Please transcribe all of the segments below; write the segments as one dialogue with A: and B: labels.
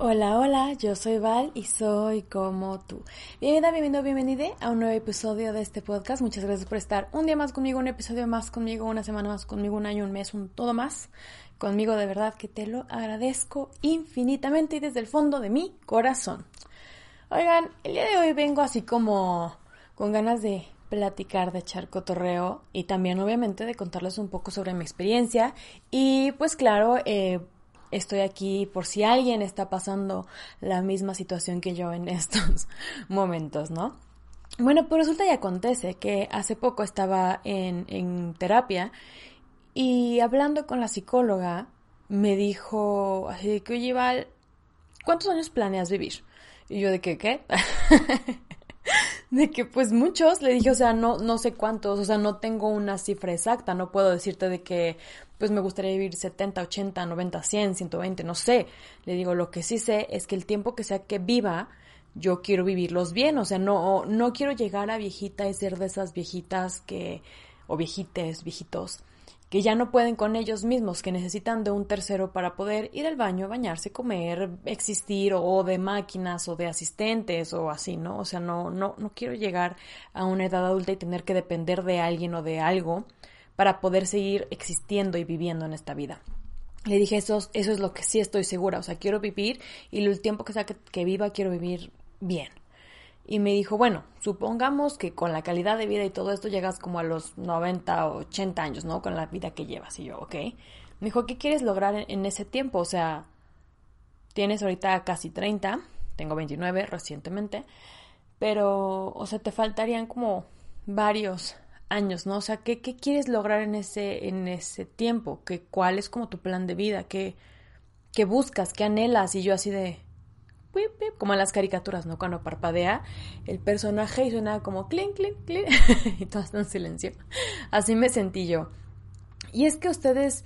A: Hola, hola, yo soy Val y soy como tú. Bienvenida, bienvenido, bienvenida a un nuevo episodio de este podcast. Muchas gracias por estar un día más conmigo, un episodio más conmigo, una semana más conmigo, un año, un mes, un todo más conmigo. De verdad que te lo agradezco infinitamente y desde el fondo de mi corazón. Oigan, el día de hoy vengo así como con ganas de platicar, de echar cotorreo y también obviamente de contarles un poco sobre mi experiencia y pues claro, eh, estoy aquí por si alguien está pasando la misma situación que yo en estos momentos, ¿no? Bueno, pues resulta y acontece que hace poco estaba en, en terapia y hablando con la psicóloga me dijo así que, oye, Val, ¿cuántos años planeas vivir? Y yo de que, ¿qué? de que pues muchos, le dije, o sea, no, no sé cuántos, o sea, no tengo una cifra exacta, no puedo decirte de que pues me gustaría vivir 70, 80, 90, 100, 120, no sé. Le digo, lo que sí sé es que el tiempo que sea que viva, yo quiero vivirlos bien, o sea, no, no quiero llegar a viejita y ser de esas viejitas que, o viejites, viejitos, que ya no pueden con ellos mismos, que necesitan de un tercero para poder ir al baño, bañarse, comer, existir, o de máquinas, o de asistentes, o así, ¿no? O sea, no, no, no quiero llegar a una edad adulta y tener que depender de alguien o de algo para poder seguir existiendo y viviendo en esta vida. Le dije, eso, eso es lo que sí estoy segura, o sea, quiero vivir y el tiempo que sea que viva, quiero vivir bien. Y me dijo, bueno, supongamos que con la calidad de vida y todo esto llegas como a los 90 o 80 años, ¿no? Con la vida que llevas. Y yo, ok. Me dijo, ¿qué quieres lograr en, ese tiempo? O sea, tienes ahorita casi 30, tengo 29 recientemente, pero, o sea, te faltarían como varios años, ¿no? O sea, ¿qué, qué quieres lograr en ese, en ese tiempo? ¿Qué, ¿Cuál es como tu plan de vida? ¿Qué, ¿Qué buscas? ¿Qué anhelas? Y yo así de, como en las caricaturas, ¿no? Cuando parpadea el personaje y suena como clink, clink, clink, y todo está en silencio. Así me sentí yo. Y es que ustedes,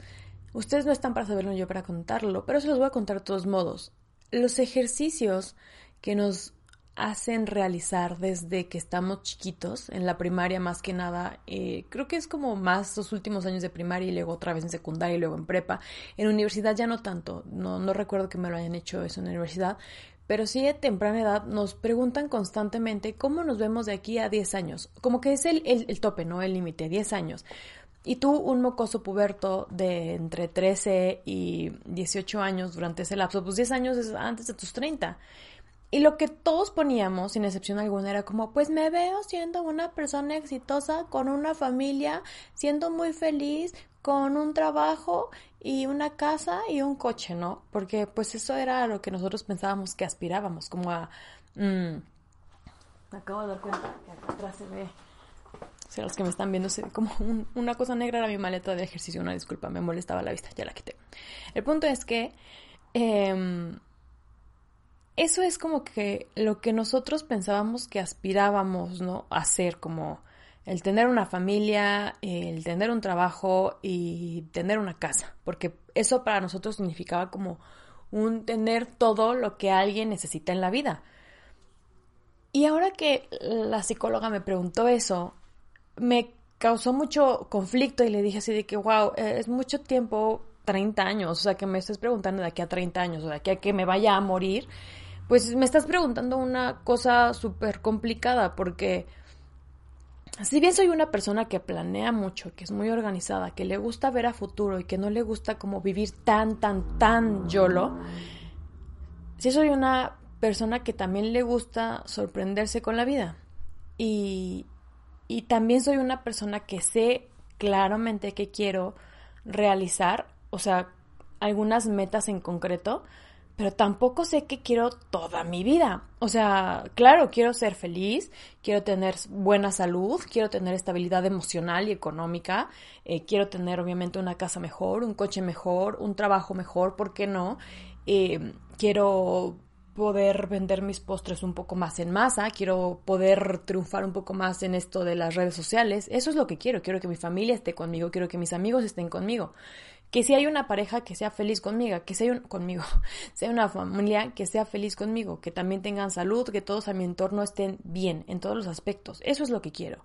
A: ustedes no están para saberlo, yo para contarlo, pero se los voy a contar de todos modos. Los ejercicios que nos hacen realizar desde que estamos chiquitos, en la primaria más que nada, eh, creo que es como más los últimos años de primaria y luego otra vez en secundaria y luego en prepa. En universidad ya no tanto, no, no recuerdo que me lo hayan hecho eso en la universidad, pero sí de temprana edad nos preguntan constantemente cómo nos vemos de aquí a 10 años. Como que es el, el, tope, ¿no? El límite, 10 años. Y tú, un mocoso puberto de entre 13 y 18 años durante ese lapso, pues 10 años es antes de tus 30. Y lo que todos poníamos, sin excepción alguna, era como, pues me veo siendo una persona exitosa, con una familia, siendo muy feliz, con un trabajo y una casa y un coche, ¿no? Porque pues eso era lo que nosotros pensábamos que aspirábamos, como a... Mm, me acabo de dar cuenta que acá atrás se ve... O sea, los que me están viendo se ve como una cosa negra era mi maleta de ejercicio, una disculpa, me molestaba la vista, ya la quité. El punto es que... Em, eso es como que lo que nosotros pensábamos que aspirábamos, ¿no? A hacer, como el tener una familia, el tener un trabajo y tener una casa, porque eso para nosotros significaba como un tener todo lo que alguien necesita en la vida. Y ahora que la psicóloga me preguntó eso, me causó mucho conflicto y le dije así de que, wow, es mucho tiempo, 30 años, o sea, que me estés preguntando de aquí a 30 años, o de aquí a que me vaya a morir, pues me estás preguntando una cosa súper complicada porque si bien soy una persona que planea mucho, que es muy organizada, que le gusta ver a futuro y que no le gusta como vivir tan, tan, tan yolo, sí soy una persona que también le gusta sorprenderse con la vida. Y, y también soy una persona que sé claramente que quiero realizar, o sea, algunas metas en concreto, pero tampoco sé que quiero toda mi vida. O sea, claro, quiero ser feliz, quiero tener buena salud, quiero tener estabilidad emocional y económica, eh, quiero tener obviamente una casa mejor, un coche mejor, un trabajo mejor, ¿por qué no? Eh, quiero poder vender mis postres un poco más en masa, quiero poder triunfar un poco más en esto de las redes sociales, eso es lo que quiero, quiero que mi familia esté conmigo, quiero que mis amigos estén conmigo, que si hay una pareja que sea feliz conmigo, que sea un, conmigo, sea una familia que sea feliz conmigo, que también tengan salud, que todos a mi entorno estén bien en todos los aspectos, eso es lo que quiero.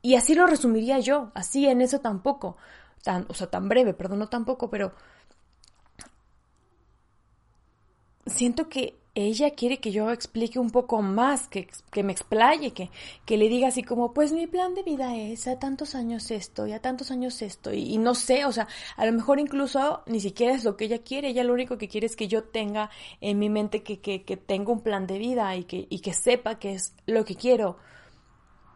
A: Y así lo resumiría yo, así en eso tampoco, tan, o sea, tan breve, perdón, no tampoco, pero siento que ella quiere que yo explique un poco más, que, que me explaye, que, que, le diga así como, pues mi plan de vida es a tantos años esto y a tantos años esto, y, no sé, o sea, a lo mejor incluso ni siquiera es lo que ella quiere, ella lo único que quiere es que yo tenga en mi mente que, que, que tenga un plan de vida y que, y que sepa que es lo que quiero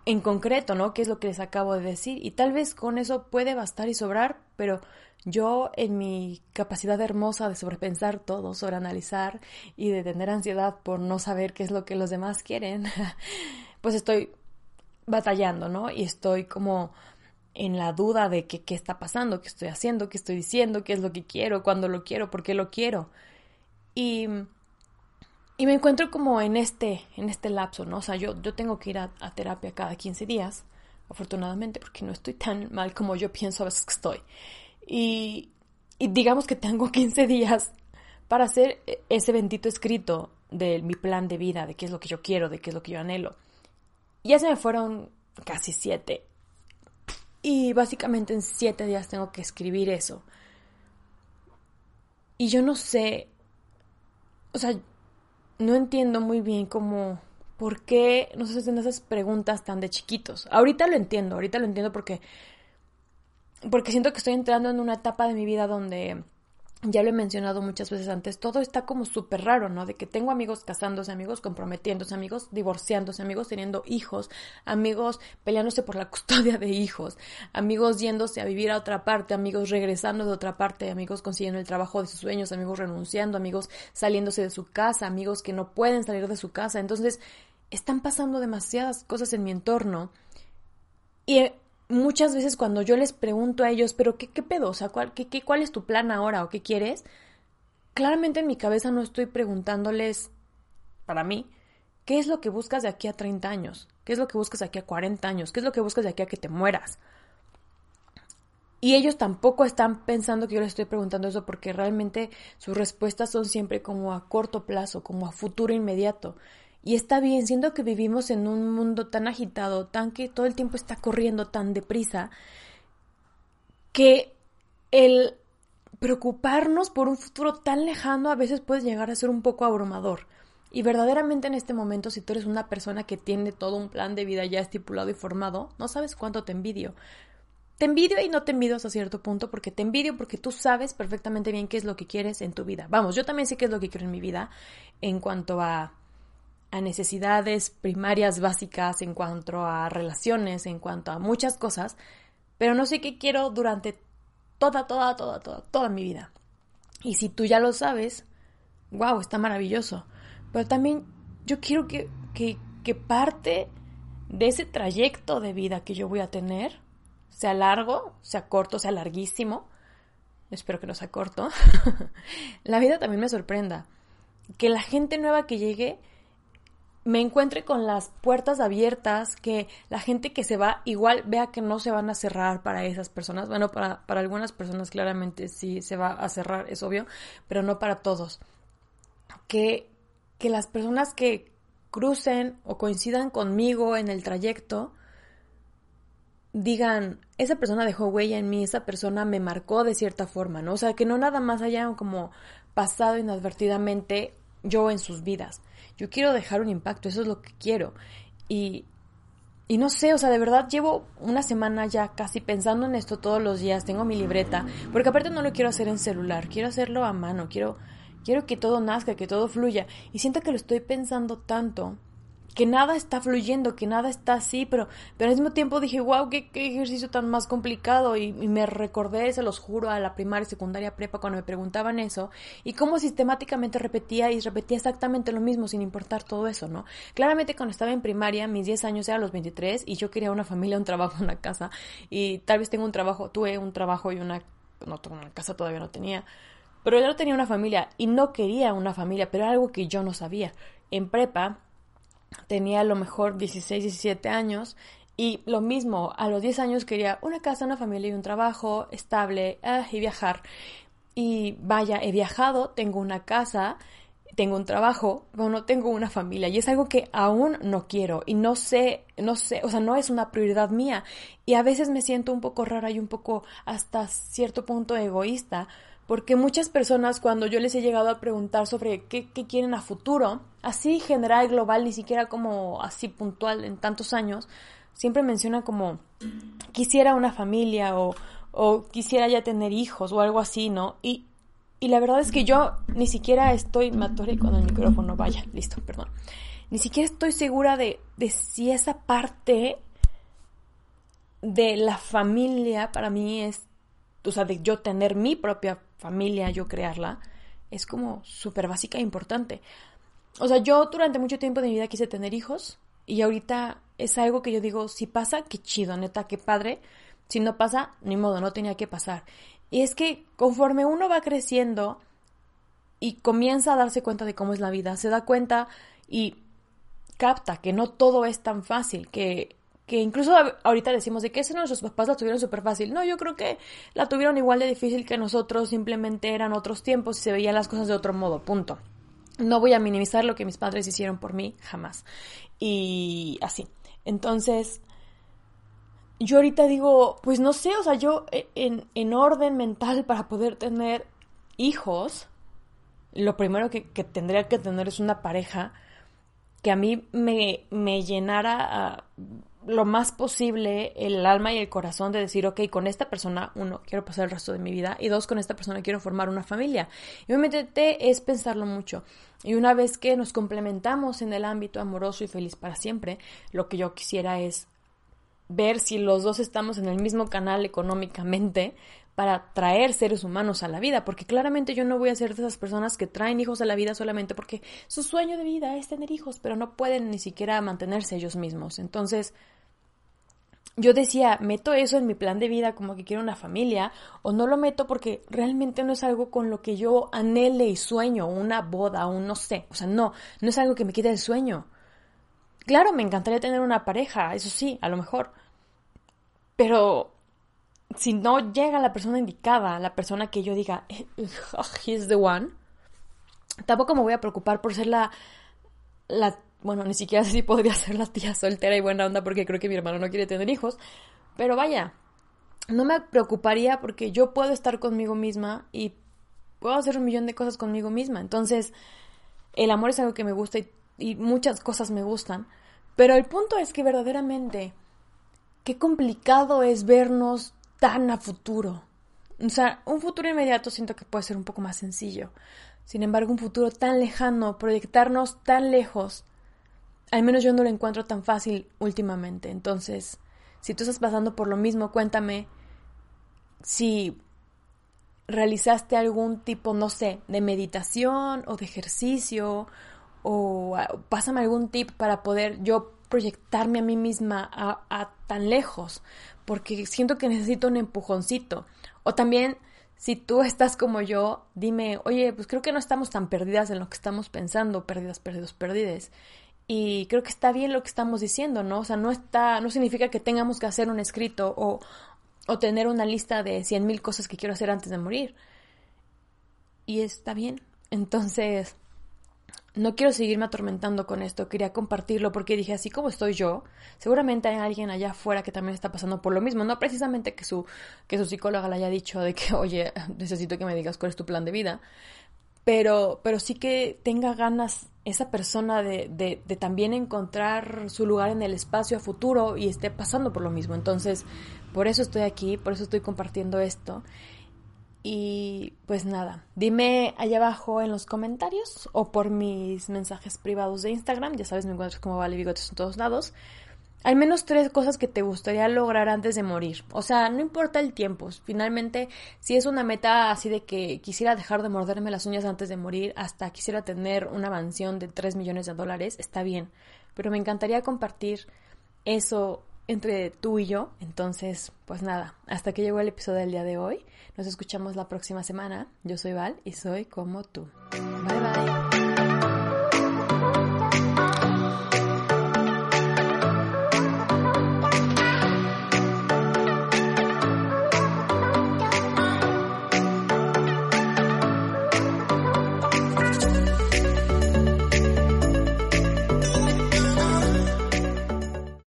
A: en concreto, ¿no? Que es lo que les acabo de decir, y tal vez con eso puede bastar y sobrar, pero yo, en mi capacidad hermosa de sobrepensar todo, sobreanalizar y de tener ansiedad por no saber qué es lo que los demás quieren, pues estoy batallando, ¿no? Y estoy como en la duda de que, qué está pasando, qué estoy haciendo, qué estoy diciendo, qué es lo que quiero, cuándo lo quiero, por qué lo quiero. Y, y me encuentro como en este, en este lapso, ¿no? O sea, yo, yo tengo que ir a, a terapia cada 15 días, afortunadamente, porque no estoy tan mal como yo pienso a veces que estoy. Y, digamos que tengo 15 días para hacer ese bendito escrito de mi plan de vida, de qué es lo que yo quiero, de qué es lo que yo anhelo. Ya se me fueron casi siete. Y básicamente en siete días tengo que escribir eso. Y yo no sé, o sea, no entiendo muy bien cómo, por qué nos hacen esas preguntas tan de chiquitos. Ahorita lo entiendo, ahorita lo entiendo porque porque siento que estoy entrando en una etapa de mi vida donde ya lo he mencionado muchas veces antes, todo está como súper raro, ¿no? De que tengo amigos casándose, amigos comprometiéndose, amigos divorciándose, amigos teniendo hijos, amigos peleándose por la custodia de hijos, amigos yéndose a vivir a otra parte, amigos regresando de otra parte, amigos consiguiendo el trabajo de sus sueños, amigos renunciando, amigos saliéndose de su casa, amigos que no pueden salir de su casa. Entonces, están pasando demasiadas cosas en mi entorno. Y muchas veces cuando yo les pregunto a ellos, pero ¿qué, qué pedo? O sea, ¿cuál, qué, qué, ¿cuál es tu plan ahora o qué quieres? Claramente en mi cabeza no estoy preguntándoles, para mí, ¿qué es lo que buscas de aquí a 30 años? ¿Qué es lo que buscas de aquí a 40 años? ¿Qué es lo que buscas de aquí a que te mueras? Y ellos tampoco están pensando que yo les estoy preguntando eso porque realmente sus respuestas son siempre como a corto plazo, como a futuro inmediato. Y está bien, siendo que vivimos en un mundo tan agitado, tan que todo el tiempo está corriendo tan deprisa, que el preocuparnos por un futuro tan lejano a veces puede llegar a ser un poco abrumador. Y verdaderamente en este momento, si tú eres una persona que tiene todo un plan de vida ya estipulado y formado, no sabes cuánto te envidio. Te envidio y no te envidio hasta cierto punto porque te envidio porque tú sabes perfectamente bien qué es lo que quieres en tu vida. Vamos, yo también sé qué es lo que quiero en mi vida en cuanto a a necesidades primarias básicas, en cuanto a relaciones, en cuanto a muchas cosas, pero no sé qué quiero durante toda, toda, toda, toda, toda mi vida. Y si tú ya lo sabes, wow, está maravilloso. Pero también yo quiero que, que, que parte de ese trayecto de vida que yo voy a tener, sea largo, sea corto, sea larguísimo, espero que no sea corto, la vida también me sorprenda. Que la gente nueva que llegue me encuentre con las puertas abiertas, que la gente que se va igual vea que no se van a cerrar para esas personas. Bueno, para, para algunas personas claramente sí se va a cerrar, es obvio, pero no para todos. Que, que las personas que crucen o coincidan conmigo en el trayecto digan, esa persona dejó huella en mí, esa persona me marcó de cierta forma, ¿no? O sea, que no nada más hayan como pasado inadvertidamente yo en sus vidas, yo quiero dejar un impacto, eso es lo que quiero. Y, y no sé, o sea, de verdad llevo una semana ya casi pensando en esto todos los días, tengo mi libreta, porque aparte no lo quiero hacer en celular, quiero hacerlo a mano, quiero, quiero que todo nazca, que todo fluya. Y siento que lo estoy pensando tanto que nada está fluyendo, que nada está así, pero, pero al mismo tiempo dije, wow, qué, qué ejercicio tan más complicado y, me recordé, se los juro, a la primaria, secundaria, prepa cuando me preguntaban eso y cómo sistemáticamente repetía y repetía exactamente lo mismo sin importar todo eso, ¿no? Claramente cuando estaba en primaria, mis 10 años eran los 23 y yo quería una familia, un trabajo, una casa y tal vez tengo un trabajo, tuve un trabajo y una, no, una casa todavía no tenía, pero yo no tenía una familia y no quería una familia, pero era algo que yo no sabía. En prepa tenía a lo mejor 16, 17 años y lo mismo, a los 10 años quería una casa, una familia y un trabajo estable ah, y viajar. Y vaya, he viajado, tengo una casa, tengo un trabajo, pero no tengo una familia y es algo que aún no quiero y no sé, no sé, o sea, no es una prioridad mía y a veces me siento un poco rara y un poco hasta cierto punto egoísta porque muchas personas cuando yo les he llegado a preguntar sobre qué, quieren a futuro, así general, global, ni siquiera como así puntual en tantos años, siempre mencionan como quisiera una familia o, o quisiera ya tener hijos o algo así, ¿no? Y, la verdad es que yo ni siquiera estoy, me con el micrófono, vaya, listo, perdón. Ni siquiera estoy segura de si esa parte de la familia para mí es, o sea, de yo tener mi propia familia, yo crearla, es como súper básica e importante. O sea, yo durante mucho tiempo de mi vida quise tener hijos y ahorita es algo que yo digo, si pasa, qué chido, neta, qué padre. Si no pasa, ni modo, no tenía que pasar. Y es que conforme uno va creciendo y comienza a darse cuenta de cómo es la vida, se da cuenta y capta que no todo es tan fácil, que que incluso ahorita decimos de que ese nuestros papás la tuvieron súper fácil. No, yo creo que la tuvieron igual de difícil que nosotros, simplemente eran otros tiempos y se veían las cosas de otro modo, punto. No voy a minimizar lo que mis padres hicieron por mí, jamás. Y así. Entonces, yo ahorita digo, pues no sé, o sea, yo e, en, en orden mental para poder tener hijos, lo primero que, que, tendría que tener es una pareja que a mí me, me llenara lo más posible el alma y el corazón de decir, ok, con esta persona, uno, quiero pasar el resto de mi vida, y dos, con esta persona quiero formar una familia. Y obviamente es pensarlo mucho. Y una vez que nos complementamos en el ámbito amoroso y feliz para siempre, lo que yo quisiera es ver si los dos estamos en el mismo canal económicamente para traer seres humanos a la vida, porque claramente yo no voy a ser de esas personas que traen hijos a la vida solamente porque su sueño de vida es tener hijos, pero no pueden ni siquiera mantenerse ellos mismos. Entonces, yo decía, ¿meto eso en mi plan de vida como que quiero una familia? ¿O no lo meto porque realmente no es algo con lo que yo anhele y sueño, una boda, un no sé? O sea, no, no es algo que me quite el sueño. Claro, me encantaría tener una pareja, eso sí, a lo mejor. Pero si no llega la persona indicada, la persona que yo diga, eh, he's the one, tampoco me voy a preocupar por ser la, la bueno, ni siquiera sé si podría ser la tía soltera y buena onda porque creo que mi hermano no quiere tener hijos. Pero vaya, no me preocuparía porque yo puedo estar conmigo misma y puedo hacer un millón de cosas conmigo misma. Entonces, el amor es algo que me gusta y, y muchas cosas me gustan. Pero el punto es que verdaderamente, qué complicado es vernos tan a futuro. O sea, un futuro inmediato siento que puede ser un poco más sencillo. Sin embargo, un futuro tan lejano, proyectarnos tan lejos, al menos yo no lo encuentro tan fácil últimamente. Entonces, si tú estás pasando por lo mismo, cuéntame si realizaste algún tipo, no sé, de meditación o de ejercicio o ah, pásame algún tip para poder yo proyectarme a mí misma a, a, tan lejos, porque siento que necesito un empujoncito. O también, si tú estás como yo, dime, oye, pues creo que no estamos tan perdidas en lo que estamos pensando, perdidas, perdidos, perdides. Y creo que está bien lo que estamos diciendo, ¿no? O sea, no está, no significa que tengamos que hacer un escrito o, o tener una lista de cien mil cosas que quiero hacer antes de morir. Y está bien. Entonces, no quiero seguirme atormentando con esto, quería compartirlo porque dije, así como estoy yo, seguramente hay alguien allá afuera que también está pasando por lo mismo, no precisamente que su, que su psicóloga le haya dicho de que, oye, necesito que me digas cuál es tu plan de vida, pero, pero sí que tenga ganas esa persona de, de, de, también encontrar su lugar en el espacio a futuro y esté pasando por lo mismo. Entonces, por eso estoy aquí, por eso estoy compartiendo esto. Y pues nada, dime allá abajo en los comentarios o por mis mensajes privados de Instagram, ya sabes, me encuentras como Vale Bigotes en todos lados, al menos tres cosas que te gustaría lograr antes de morir. O sea, no importa el tiempo. Finalmente, si es una meta así de que quisiera dejar de morderme las uñas antes de morir, hasta quisiera tener una mansión de 3 millones de dólares, está bien. Pero me encantaría compartir eso entre tú y yo. Entonces, pues nada, hasta que llegó el episodio del día de hoy. Nos escuchamos la próxima semana. Yo soy Val y soy como tú.